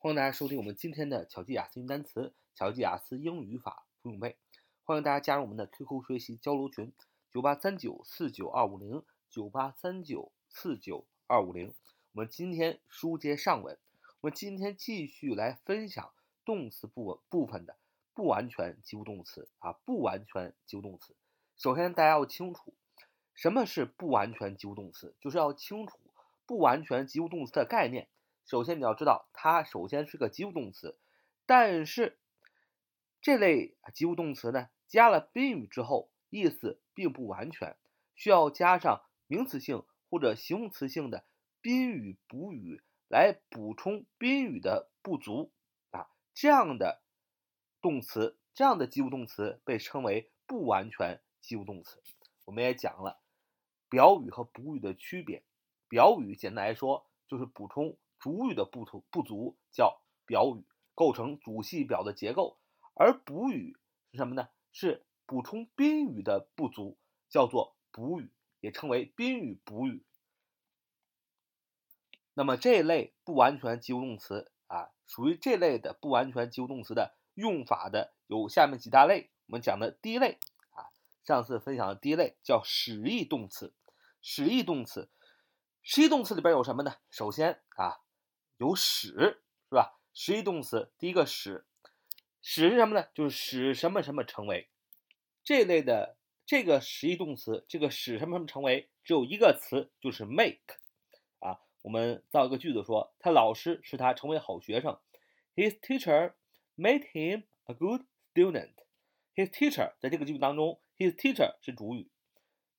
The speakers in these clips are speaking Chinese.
欢迎大家收听我们今天的巧记雅思单词、巧记雅思英语语法不用背。欢迎大家加入我们的 QQ 学习交流群：九八三九四九二五零九八三九四九二五零。我们今天书接上文，我们今天继续来分享动词部部分的不完全及物动词啊，不完全及物动词。首先，大家要清楚什么是不完全及物动词，就是要清楚不完全及物动词的概念。首先，你要知道它首先是个及物动词，但是这类及物动词呢，加了宾语之后，意思并不完全，需要加上名词性或者形容词性的宾语补语来补充宾语的不足啊。这样的动词，这样的及物动词被称为不完全及物动词。我们也讲了表语和补语的区别，表语简单来说就是补充。主语的不足不足叫表语，构成主系表的结构；而补语是什么呢？是补充宾语的不足，叫做补语，也称为宾语补语。那么这类不完全及物动词啊，属于这类的不完全及物动词的用法的有下面几大类。我们讲的第一类啊，上次分享的第一类叫使役动词。使役动词，使役动词里边有什么呢？首先啊。有使是吧？使役动词第一个使，使是什么呢？就是使什么什么成为这类的这个使役动词，这个使什么什么成为只有一个词，就是 make 啊。我们造一个句子说，他老师使他成为好学生，His teacher made him a good student. His teacher 在这个句子当中，his teacher 是主语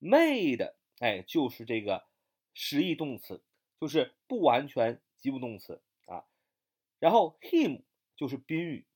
，made 哎就是这个使役动词，就是不完全。及物动词啊，然后 him 就是宾语，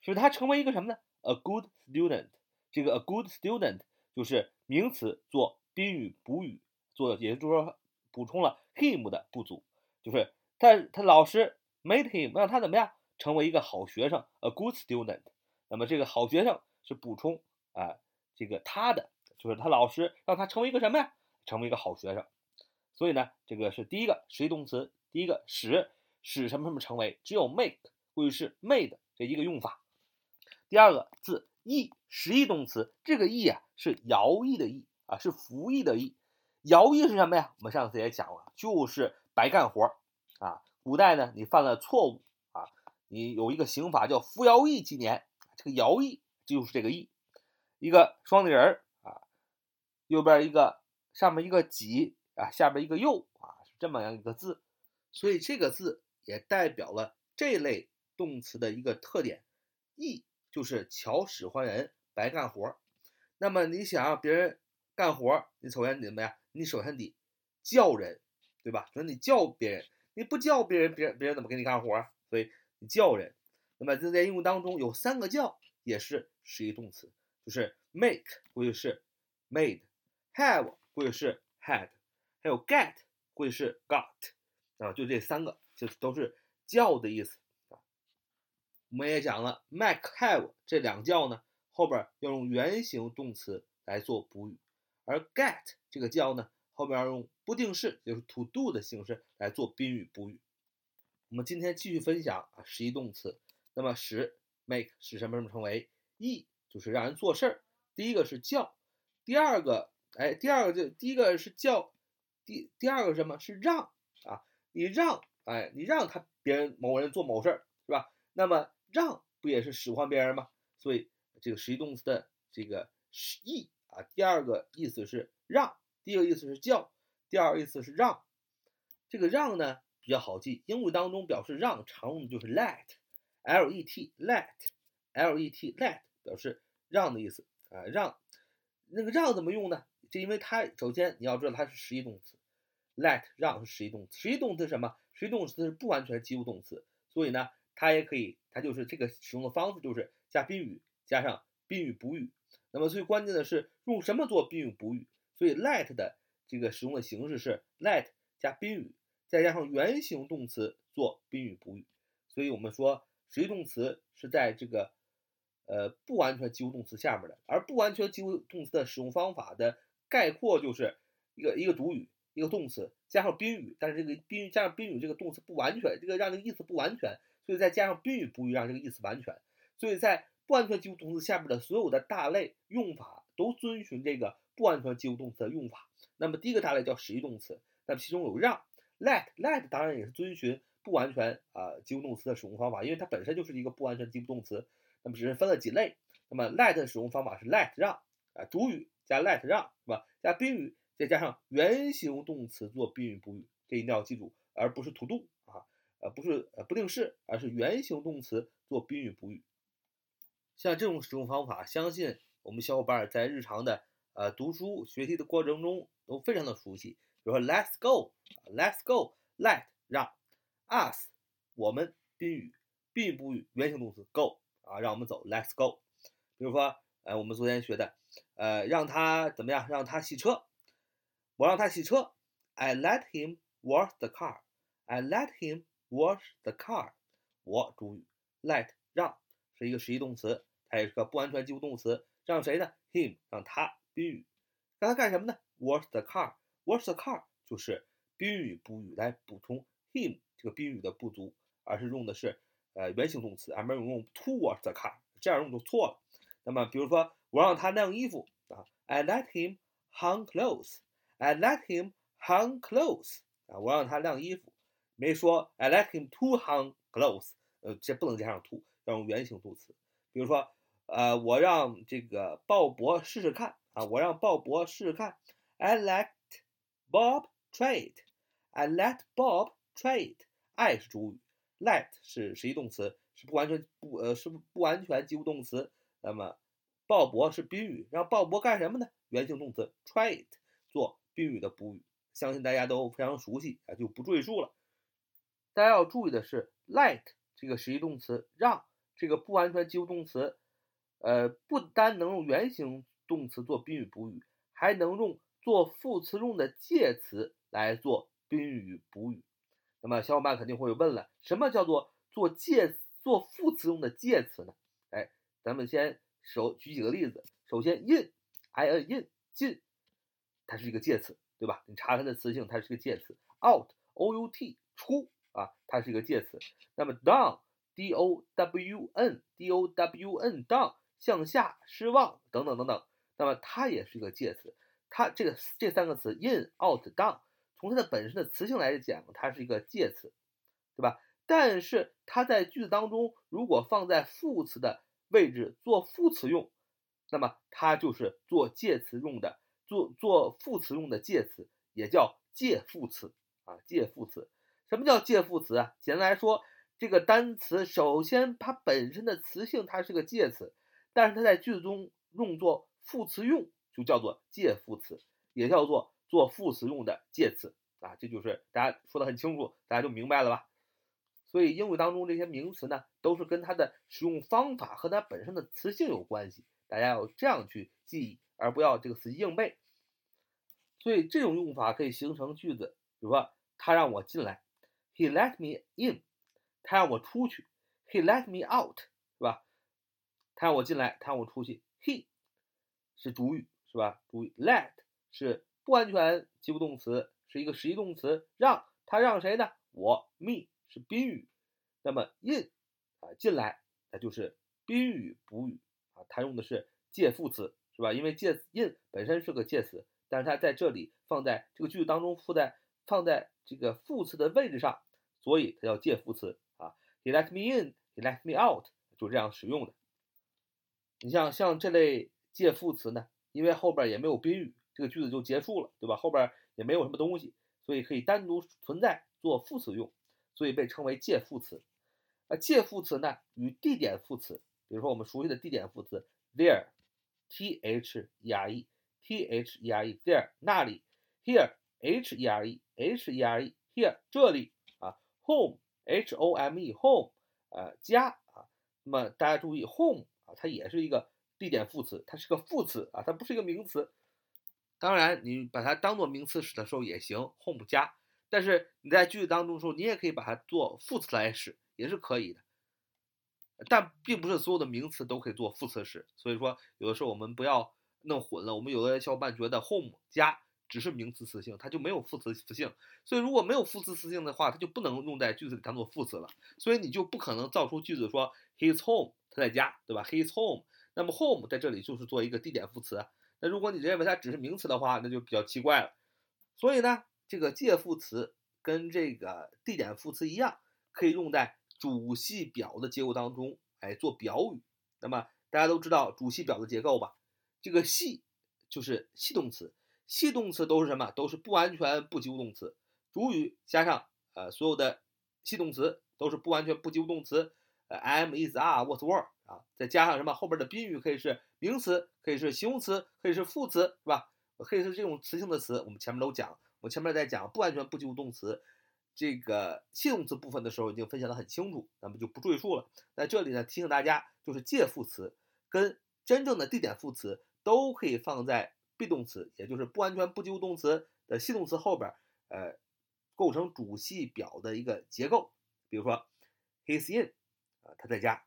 使他成为一个什么呢？A good student。这个 a good student 就是名词做宾语补语，做也就是说补充了 him 的不足，就是他他老师 made him 让他怎么样成为一个好学生？A good student。那么这个好学生是补充啊这个他的，就是他老师让他成为一个什么呀？成为一个好学生。所以呢，这个是第一个实义动词。第一个使使什么什么成为，只有 make 过去式 made 这一个用法。第二个字役实役动词，这个役啊是徭役的役啊，是服役的役。徭役是什么呀？我们上次也讲了，就是白干活啊。古代呢，你犯了错误啊，你有一个刑法叫服徭役几年，这个徭役就是这个役。一个双立人儿啊，右边一个，上面一个己啊，下边一个又啊，是这么样一个字。所以这个字也代表了这类动词的一个特点，役就是巧使唤人白干活。那么你想让别人干活，你首先怎么样？你首先得叫人，对吧？那你叫别人，你不叫别人，别人别人怎么给你干活？所以你叫人。那么这在英语当中有三个叫，也是实义动词，就是 make 过去式 made，have 过去式 had，还有 get 过去式 got。啊，就这三个，就都是叫的意思啊。我们也讲了，make、have 这两叫呢，后边要用原形动词来做补语，而 get 这个叫呢，后边要用不定式，就是 to do 的形式来做宾语补语。我们今天继续分享啊，实义动词。那么使 make 使什么什么成为役，就是让人做事儿。第一个是叫，第二个哎，第二个就第一个是叫，第第二个什么是让？你让，哎，你让他别人某人做某事儿，是吧？那么让不也是使唤别人吗？所以这个实义动词的这个使役啊，第二个意思是让，第一个意思是叫，第二个意思是让。这个让呢比较好记，英语当中表示让常用的就是 let，let，let，let，let 表示让的意思啊，让。那个让怎么用呢？这因为它首先你要知道它是实义动词。Let 让是实义动词，实义动词是什么？实义动词是不完全及物动词，所以呢，它也可以，它就是这个使用的方式就是加宾语，加上宾语补语。那么最关键的是用什么做宾语补语？所以 let 的这个使用的形式是 let 加宾语，再加上原形动词做宾语补语。所以我们说实义动词是在这个呃不完全及物动词下面的，而不完全及物动词的使用方法的概括就是一个一个主语。一个动词加上宾语，但是这个宾语加上宾语，这个动词不完全，这个让这个意思不完全，所以再加上宾语补语，让这个意思完全。所以在不完全及物动词下面的所有的大类用法都遵循这个不完全及物动词的用法。那么第一个大类叫实义动词，那么其中有让，let，let 当然也是遵循不完全啊及物动词的使用方法，因为它本身就是一个不完全及物动词。那么只是分了几类。那么 let 的使用方法是 let 让啊，主语加 let 让是吧？加宾语再加上原形动词做宾语补语，这一定要记住，而不是 to do 啊，呃不是呃不定式，而是原形动词做宾语补语。像这种使用方法，相信我们小伙伴在日常的呃读书学习的过程中都非常的熟悉。比如说，Let's go，Let's go，Let 让，Us 我们宾语，宾语补语，原形动词 go 啊，让我们走，Let's go。比如说，呃，我们昨天学的，呃，让他怎么样？让他洗车，我让他洗车，I let him wash the car，I let him wash the car。我主语，let 让是一个实义动词。它也是个不完全及物动词，让谁呢？him 让他宾语，让他干什么呢？wash the car，wash the car 就是宾语补语来补充 him 这个宾语的不足，而是用的是呃原形动词，而没有用 to wash the car，这样用就错了。那么比如说我让他晾衣服啊，I let him hang clothes. I let him hang clothes 啊，我让他晾衣服，没说 I let him to hang clothes，呃，这不能加上 to，要用原形动词。比如说。呃，我让这个鲍勃试试看啊！我让鲍勃试试看。I let Bob try it. I let Bob try it. I 是主语，let 是实义动词，是不完全不呃是不完全及物动词。那么鲍勃是宾语，让鲍勃干什么呢？原形动词 try it 宾语的补语，相信大家都非常熟悉啊，就不赘述了。大家要注意的是，let 这个实义动词，让这个不完全及物动词。呃，不单能用原形动词做宾语补语，还能用做副词用的介词来做宾语补语。那么小伙伴肯定会问了，什么叫做做介做副词用的介词呢？哎，咱们先手举几个例子。首先，in，i n in 进，它是一个介词，对吧？你查它的词性，它是个介词。out，o u t 出啊，它是一个介词。那么 down，d o w n，d o w n down。向下失望等等等等，那么它也是一个介词。它这个这三个词 in out down，从它的本身的词性来讲，它是一个介词，对吧？但是它在句子当中，如果放在副词的位置做副词用，那么它就是做介词用的，做做副词用的介词，也叫介副词啊。介副词，什么叫介副词啊？简单来说，这个单词首先它本身的词性它是个介词。但是它在句子中用作副词用，就叫做介副词，也叫做做副词用的介词啊。这就是大家说的很清楚，大家就明白了吧？所以英语当中这些名词呢，都是跟它的使用方法和它本身的词性有关系，大家要这样去记忆，而不要这个死记硬背。所以这种用法可以形成句子，比如说他让我进来，He let me in；他让我出去，He let me out，是吧？他让我进来，他让我出去。He 是主语，是吧？主语。Let 是不完全及物动词，是一个实义动词。让他让谁呢？我。Me 是宾语。那么 in 啊进来，那就是宾语补语啊。它用的是介副词，是吧？因为介词 in 本身是个介词，但是它在这里放在这个句子当中，附在放在这个副词的位置上，所以它叫介副词啊。He let me in. He let me out. 就这样使用的。你像像这类介副词呢，因为后边也没有宾语，这个句子就结束了，对吧？后边也没有什么东西，所以可以单独存在做副词用，所以被称为介副词。呃，介副词呢与地点副词，比如说我们熟悉的地点副词 there T H E R E，T H E R E，there 那里，here，h e r e，h e r e，here 这里啊，home，h o m e，home 呃家啊，那么大家注意 home。它也是一个地点副词，它是个副词啊，它不是一个名词。当然，你把它当做名词使的时候也行，home 加。但是你在句子当中的时候，你也可以把它做副词来使，也是可以的。但并不是所有的名词都可以做副词使，所以说有的时候我们不要弄混了。我们有的小伙伴觉得 home 加只是名词词性，它就没有副词词性。所以如果没有副词词性的话，它就不能用在句子里当做副词了。所以你就不可能造出句子说 his home，他在家，对吧？his home，那么 home 在这里就是做一个地点副词。那如果你认为它只是名词的话，那就比较奇怪了。所以呢，这个介副词跟这个地点副词一样，可以用在主系表的结构当中，哎，做表语。那么大家都知道主系表的结构吧？这个系就是系动词，系动词都是什么？都是不完全不及物动词，主语加上呃所有的系动词都是不完全不及物动词，呃，am、is、are、was、were 啊，再加上什么后边的宾语可以是名词，可以是形容词，可以是副词，是吧？可以是这种词性的词，我们前面都讲，我前面在讲不完全不及物动词这个系动词部分的时候已经分享的很清楚，咱们就不赘述了。在这里呢，提醒大家，就是介副词跟真正的地点副词都可以放在 be 动词，也就是不完全不及物动词的系动词后边，呃，构成主系表的一个结构。比如说，he's in，啊，他在家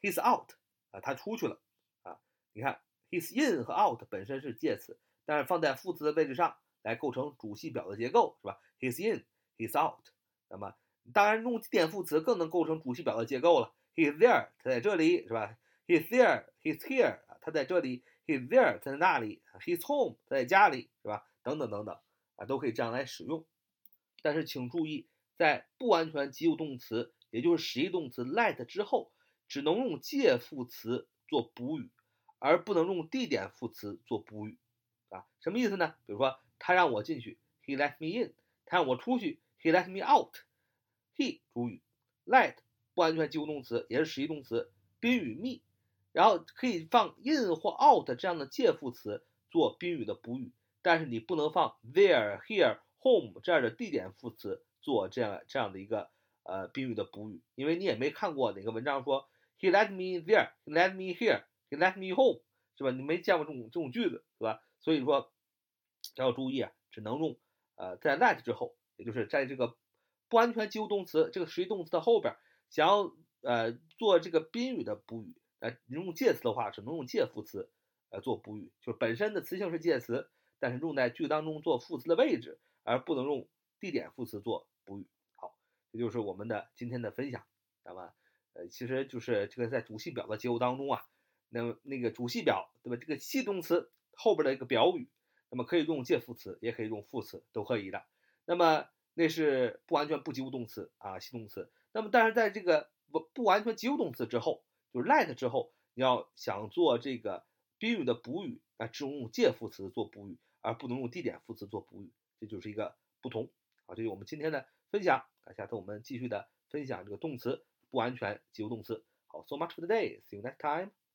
；he's out，啊，他出去了。啊，你看，he's in 和 out 本身是介词。但是放在副词的位置上来构成主系表的结构，是吧？He's in, he's out。那么当然用地点副词更能构成主系表的结构了。He's there，他在这里，是吧？He's there, he's here，啊，他在这里。He's there，他在那里。He's home，他在家里，是吧？等等等等，啊，都可以这样来使用。但是请注意，在不完全及物动词，也就是实义动词 let 之后，只能用介副词做补语，而不能用地点副词做补语。啊，什么意思呢？比如说，他让我进去，He let me in；他让我出去，He let me out。He 主语，let 不完全及物动词，也是实义动词，宾语 me，然后可以放 in 或 out 这样的介副词做宾语的补语，但是你不能放 there、here、home 这样的地点副词做这样这样的一个呃宾语的补语，因为你也没看过哪个文章说 He let me there，He let me here，He let me home，是吧？你没见过这种这种句子，是吧？所以说要注意啊，只能用呃在 let 之后，也就是在这个不完全及物动词这个实义动词的后边，想要呃做这个宾语的补语，呃用介词的话，只能用介副词呃做补语，就是本身的词性是介词，但是用在句子当中做副词的位置，而不能用地点副词做补语。好，这就是我们的今天的分享。那么呃其实就是这个在主系表的结构当中啊，那那个主系表对吧？这个系动词。后边的一个表语，那么可以用介副词，也可以用副词，都可以的。那么那是不完全不及物动词啊，系动词。那么但是在这个不不完全及物动词之后，就是 let 之后，你要想做这个宾语的补语啊，只能用介副词做补语，而不能用地点副词做补语，这就是一个不同。好，这是我们今天的分享啊，下次我们继续的分享这个动词不完全及物动词。好，so much for today，see you next time。